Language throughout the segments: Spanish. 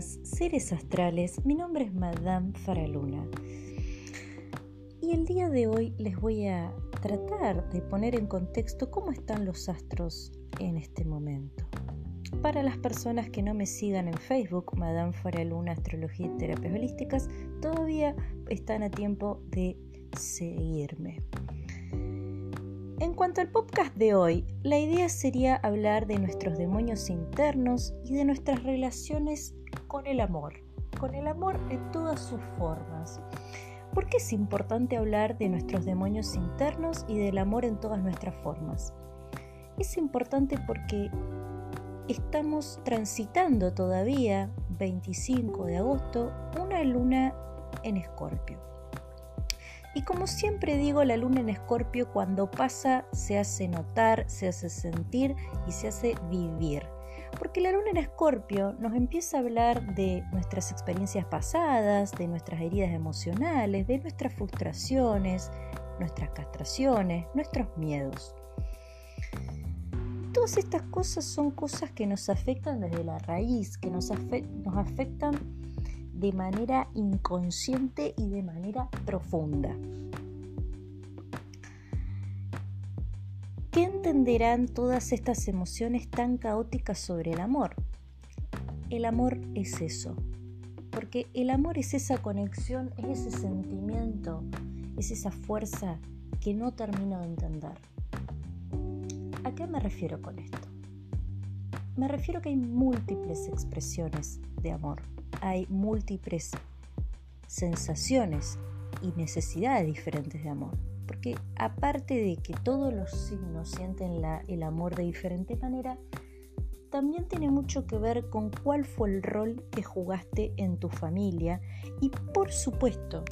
seres astrales. Mi nombre es Madame Faraluna. Y el día de hoy les voy a tratar de poner en contexto cómo están los astros en este momento. Para las personas que no me sigan en Facebook, Madame Faraluna Astrología y Terapias Holísticas, todavía están a tiempo de seguirme. En cuanto al podcast de hoy, la idea sería hablar de nuestros demonios internos y de nuestras relaciones con el amor, con el amor en todas sus formas. ¿Por qué es importante hablar de nuestros demonios internos y del amor en todas nuestras formas? Es importante porque estamos transitando todavía, 25 de agosto, una luna en escorpio. Y como siempre digo, la luna en escorpio cuando pasa se hace notar, se hace sentir y se hace vivir. Porque la luna en escorpio nos empieza a hablar de nuestras experiencias pasadas, de nuestras heridas emocionales, de nuestras frustraciones, nuestras castraciones, nuestros miedos. Todas estas cosas son cosas que nos afectan desde la raíz, que nos, nos afectan de manera inconsciente y de manera profunda. Entenderán todas estas emociones tan caóticas sobre el amor? El amor es eso, porque el amor es esa conexión, es ese sentimiento, es esa fuerza que no termino de entender. ¿A qué me refiero con esto? Me refiero que hay múltiples expresiones de amor hay múltiples sensaciones y necesidades diferentes de amor. Porque aparte de que todos los signos sienten el amor de diferente manera, también tiene mucho que ver con cuál fue el rol que jugaste en tu familia. Y por supuesto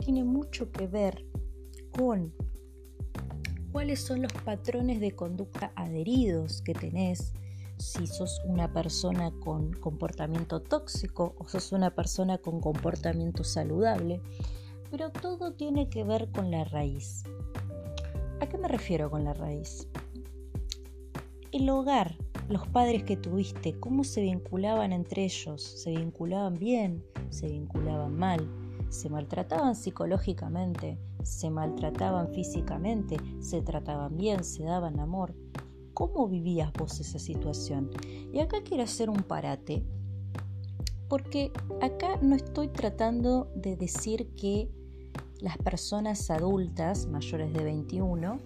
tiene mucho que ver con cuáles son los patrones de conducta adheridos que tenés si sos una persona con comportamiento tóxico o sos una persona con comportamiento saludable, pero todo tiene que ver con la raíz. ¿A qué me refiero con la raíz? El hogar, los padres que tuviste, cómo se vinculaban entre ellos, se vinculaban bien, se vinculaban mal, se maltrataban psicológicamente, se maltrataban físicamente, se trataban bien, se daban amor, ¿Cómo vivías vos esa situación? Y acá quiero hacer un parate, porque acá no estoy tratando de decir que las personas adultas mayores de 21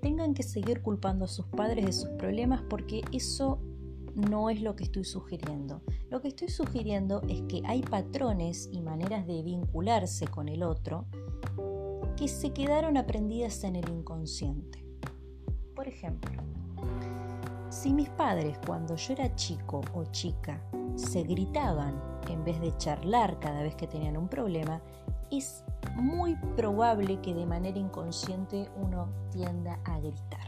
tengan que seguir culpando a sus padres de sus problemas porque eso no es lo que estoy sugiriendo. Lo que estoy sugiriendo es que hay patrones y maneras de vincularse con el otro que se quedaron aprendidas en el inconsciente. Por ejemplo, si mis padres cuando yo era chico o chica se gritaban en vez de charlar cada vez que tenían un problema, es muy probable que de manera inconsciente uno tienda a gritar.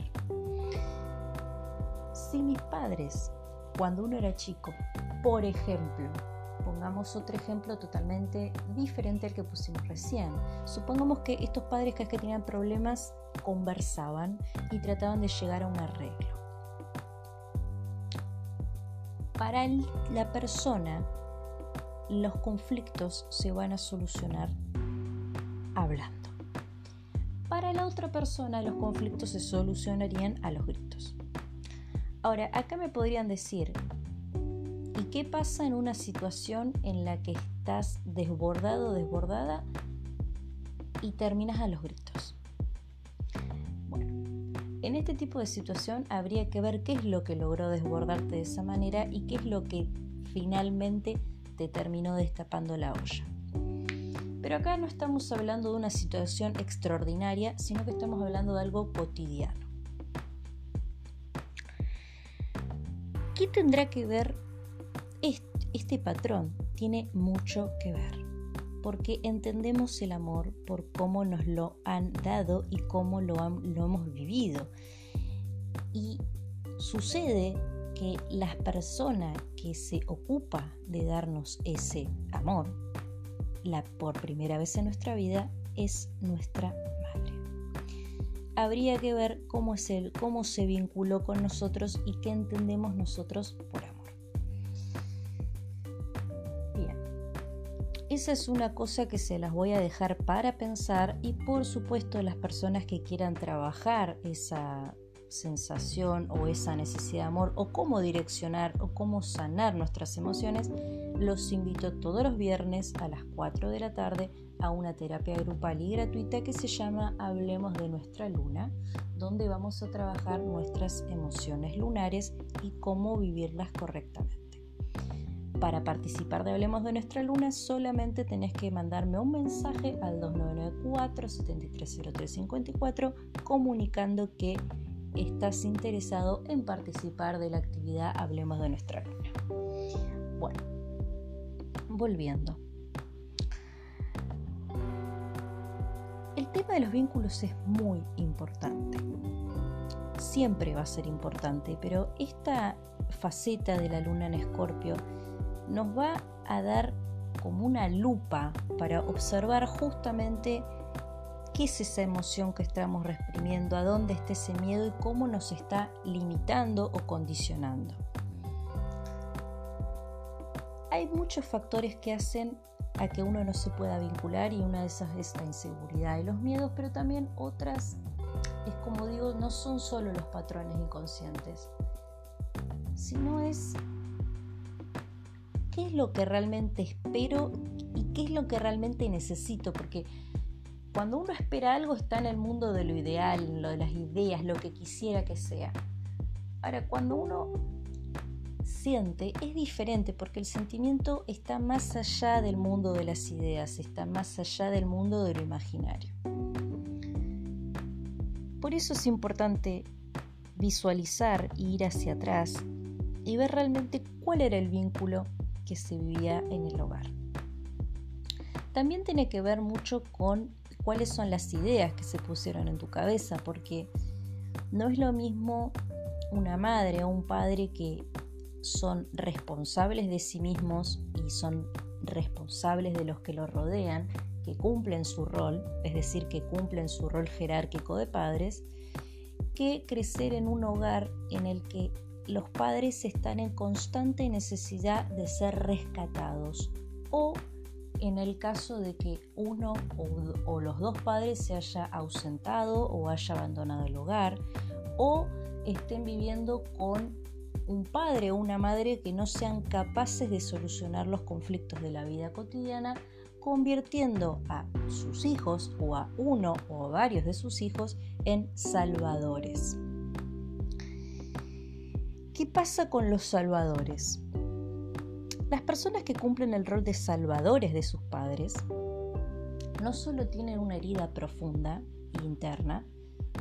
Si mis padres cuando uno era chico, por ejemplo, pongamos otro ejemplo totalmente diferente al que pusimos recién. Supongamos que estos padres cada vez que tenían problemas conversaban y trataban de llegar a un arreglo para la persona los conflictos se van a solucionar hablando. Para la otra persona los conflictos se solucionarían a los gritos. Ahora, acá me podrían decir, ¿y qué pasa en una situación en la que estás desbordado desbordada y terminas a los gritos? Tipo de situación habría que ver qué es lo que logró desbordarte de esa manera y qué es lo que finalmente te terminó destapando la olla. Pero acá no estamos hablando de una situación extraordinaria, sino que estamos hablando de algo cotidiano. ¿Qué tendrá que ver este patrón? Tiene mucho que ver porque entendemos el amor por cómo nos lo han dado y cómo lo, lo hemos vivido. Y sucede que la persona que se ocupa de darnos ese amor, la por primera vez en nuestra vida, es nuestra madre. Habría que ver cómo es él, cómo se vinculó con nosotros y qué entendemos nosotros por amor. esa es una cosa que se las voy a dejar para pensar y por supuesto las personas que quieran trabajar esa sensación o esa necesidad de amor o cómo direccionar o cómo sanar nuestras emociones, los invito todos los viernes a las 4 de la tarde a una terapia grupal y gratuita que se llama Hablemos de nuestra luna, donde vamos a trabajar nuestras emociones lunares y cómo vivirlas correctamente. Para participar de Hablemos de nuestra luna solamente tenés que mandarme un mensaje al 2994 730354 comunicando que estás interesado en participar de la actividad Hablemos de nuestra luna. Bueno, volviendo. El tema de los vínculos es muy importante. Siempre va a ser importante, pero esta faceta de la luna en escorpio nos va a dar como una lupa para observar justamente qué es esa emoción que estamos reprimiendo, a dónde está ese miedo y cómo nos está limitando o condicionando. Hay muchos factores que hacen a que uno no se pueda vincular y una de esas es la inseguridad y los miedos, pero también otras, es como digo, no son solo los patrones inconscientes, sino es qué es lo que realmente espero y qué es lo que realmente necesito, porque cuando uno espera algo está en el mundo de lo ideal, lo de las ideas, lo que quisiera que sea. Ahora, cuando uno siente es diferente porque el sentimiento está más allá del mundo de las ideas, está más allá del mundo de lo imaginario. Por eso es importante visualizar e ir hacia atrás y ver realmente cuál era el vínculo que se vivía en el hogar. También tiene que ver mucho con cuáles son las ideas que se pusieron en tu cabeza, porque no es lo mismo una madre o un padre que son responsables de sí mismos y son responsables de los que los rodean, que cumplen su rol, es decir, que cumplen su rol jerárquico de padres, que crecer en un hogar en el que los padres están en constante necesidad de ser rescatados o en el caso de que uno o, los dos padres se haya ausentado o haya abandonado el hogar o estén viviendo con un padre o una madre que no sean capaces de solucionar los conflictos de la vida cotidiana, convirtiendo a sus hijos o a uno o varios de sus hijos en salvadores. ¿Qué pasa con los salvadores? Las personas que cumplen el rol de salvadores de sus padres no solo tienen una herida profunda e interna,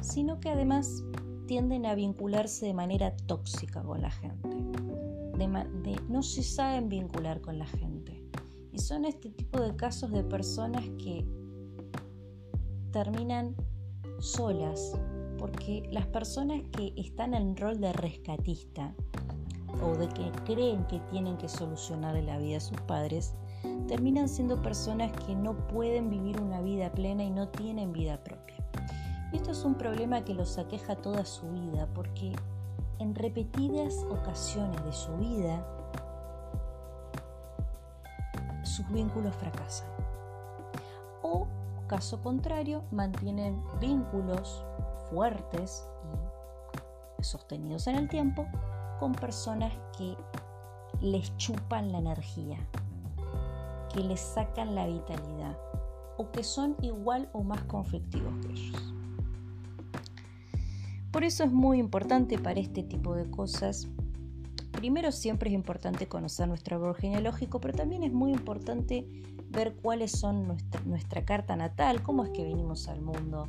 sino que además tienden a vincularse de manera tóxica con la gente. no se saben vincular con la gente. Y son este tipo de casos de personas que terminan solas, porque las personas que están en rol de rescatista o de que creen que tienen que solucionar la vida de sus padres, terminan siendo personas que no pueden vivir una vida plena y no tienen vida propia. Esto es un problema que los aqueja toda su vida porque en repetidas ocasiones de su vida sus vínculos fracasan. O, caso contrario, mantienen vínculos fuertes y sostenidos en el tiempo con personas que les chupan la energía, que les sacan la vitalidad o que son igual o más conflictivos que ellos. Por eso es muy importante para este tipo de cosas. Primero siempre es importante conocer nuestro árbol genealógico, pero también es muy importante ver cuáles son nuestra, carta natal, cómo es que venimos al mundo,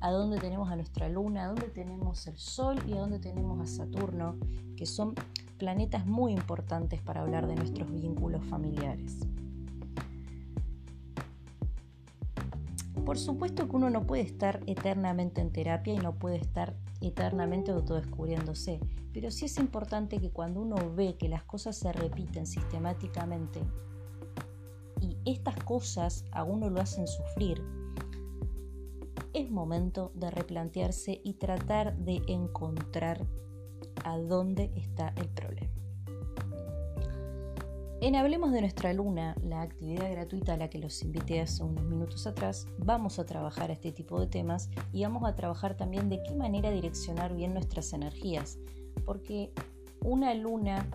a dónde tenemos a nuestra luna, a dónde tenemos el sol y a dónde tenemos a Saturno, que son planetas muy importantes para hablar de nuestros vínculos familiares. Por supuesto que uno no puede estar eternamente en terapia y no puede estar eternamente autodescubriéndose, pero sí es importante que cuando uno ve que las cosas se repiten sistemáticamente y estas cosas a uno lo hacen sufrir, es momento de replantearse y tratar de encontrar a dónde está el problema. En Hablemos de nuestra luna, la actividad gratuita a la que los invité hace unos minutos atrás, vamos a trabajar este tipo de temas y vamos a trabajar también de qué manera direccionar bien nuestras energías, porque una luna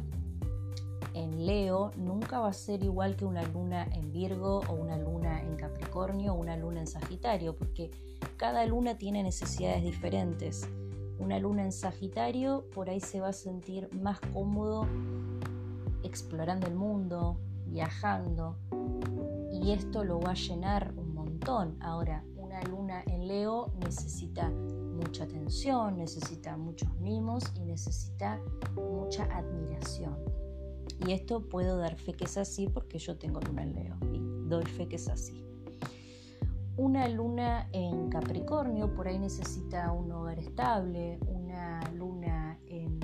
en Leo nunca va a ser igual que una luna en Virgo o una luna en Capricornio o una luna en Sagitario, porque cada luna tiene necesidades diferentes. Una luna en Sagitario por ahí se va a sentir más cómodo explorando el mundo, viajando, y esto lo va a llenar un montón. Ahora, una luna en Leo necesita mucha atención, necesita muchos mimos y necesita mucha admiración. Y esto puedo dar fe que es así porque yo tengo luna en Leo y doy fe que es así. Una luna en Capricornio por ahí necesita un hogar estable, una luna en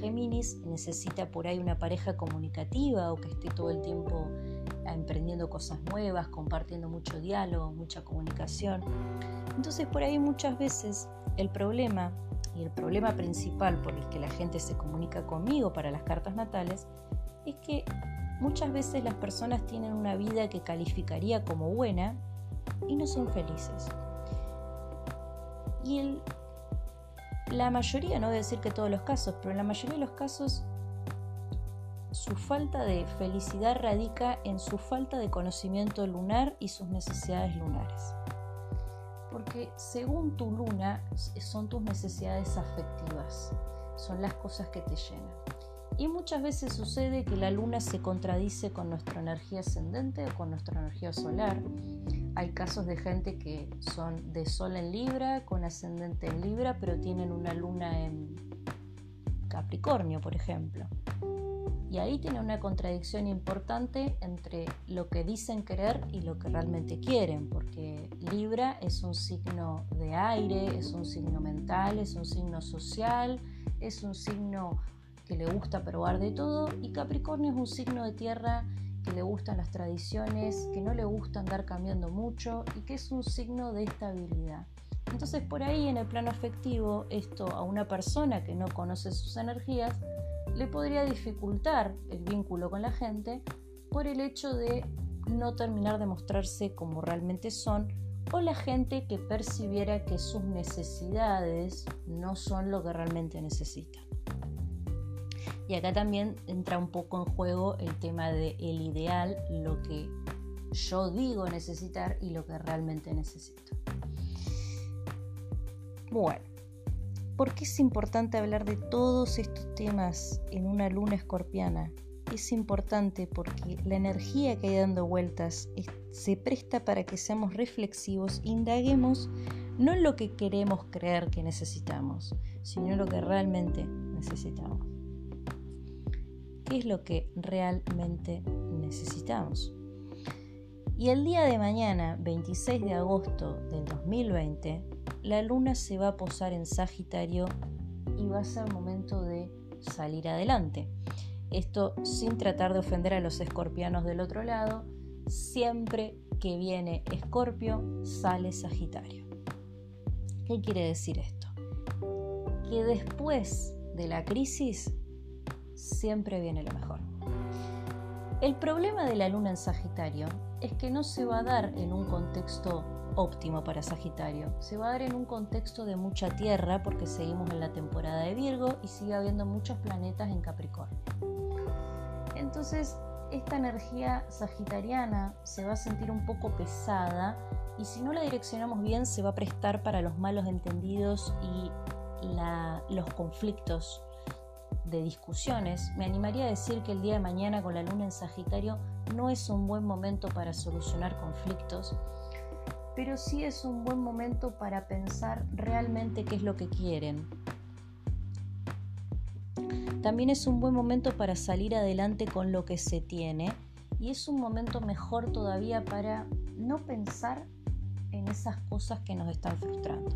Géminis necesita por ahí una pareja comunicativa o que esté todo el tiempo emprendiendo cosas nuevas, compartiendo mucho diálogo, mucha comunicación. Entonces por ahí muchas veces el problema y el problema principal por el que la gente se comunica conmigo para las cartas natales es que muchas veces las personas tienen una vida que calificaría como buena y no son felices. Y la mayoría, no voy a decir que todos los casos, pero en la mayoría de los casos su falta de felicidad radica en su falta de conocimiento lunar y sus necesidades lunares. Porque según tu luna son tus necesidades afectivas, son las cosas que te llenan. Y muchas veces sucede que la luna se contradice con nuestra energía ascendente o con nuestra energía solar. Hay casos de gente que son de sol en Libra, con ascendente en Libra, pero tienen una luna en Capricornio, por ejemplo. Y ahí tiene una contradicción importante entre lo que dicen querer y lo que realmente quieren, porque Libra es un signo de aire, es un signo mental, es un signo social, es un signo que le gusta probar de todo y Capricornio es un signo de tierra que le gustan las tradiciones, que no le gusta andar cambiando mucho y que es un signo de estabilidad. Entonces por ahí en el plano afectivo esto a una persona que no conoce sus energías le podría dificultar el vínculo con la gente por el hecho de no terminar de mostrarse como realmente son o la gente que percibiera que sus necesidades no son lo que realmente necesitan. Y acá también entra un poco en juego el tema de el ideal, lo que yo digo necesitar y lo que realmente necesito. Bueno, ¿por qué es importante hablar de todos estos temas en una luna escorpiana? Es importante porque la energía que hay dando vueltas se presta para que seamos reflexivos, indaguemos no lo que queremos creer que necesitamos, sino lo que realmente necesitamos qué es lo que realmente necesitamos. Y el día de mañana, 26 de agosto del 2020, la luna se va a posar en Sagitario y va a ser momento de salir adelante. Esto sin tratar de ofender a los escorpianos del otro lado, siempre que viene Escorpio sale Sagitario. ¿Qué quiere decir esto? Que después de la crisis siempre viene lo mejor. El problema de la luna en Sagitario es que no se va a dar en un contexto óptimo para Sagitario, se va a dar en un contexto de mucha tierra porque seguimos en la temporada de Virgo y sigue habiendo muchos planetas en Capricornio. Entonces, esta energía sagitariana se va a sentir un poco pesada y si no la direccionamos bien se va a prestar para los malos entendidos y los conflictos de discusiones, me animaría a decir que el día de mañana con la luna en Sagitario no es un buen momento para solucionar conflictos, pero sí es un buen momento para pensar realmente qué es lo que quieren. También es un buen momento para salir adelante con lo que se tiene y es un momento mejor todavía para no pensar en esas cosas que nos están frustrando.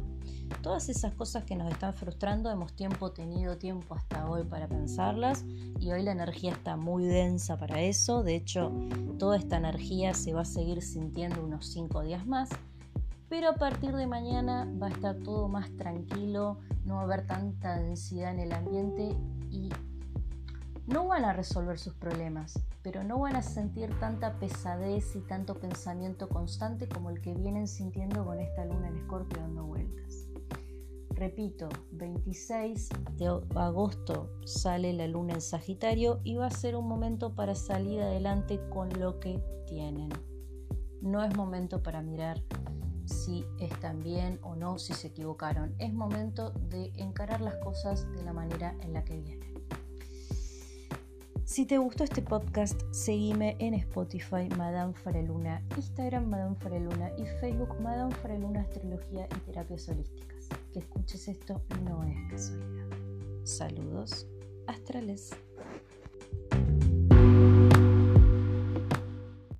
Todas esas cosas que nos están frustrando hemos tiempo tenido tiempo hasta hoy para pensarlas y hoy la energía está muy densa para eso. De hecho, toda esta energía se va a seguir sintiendo unos 5 días más. Pero a partir de mañana va a estar todo más tranquilo, no va a haber tanta densidad en el ambiente y no van a resolver sus problemas, pero no van a sentir tanta pesadez y tanto pensamiento constante como el que vienen sintiendo con esta luna en Escorpio dando vueltas. Repito, 26 de agosto sale la luna en Sagitario y va a ser un momento para salir adelante con lo que tienen. No es momento para mirar si están bien o no, si se equivocaron. Es momento de encarar las cosas de la manera en la que vienen. Si te gustó este podcast, seguime en Spotify Madame Fareluna, Instagram Madame Fareluna y Facebook Madame Fareluna Astrología y Terapias Holísticas. Que escuches esto no es casualidad. Saludos astrales.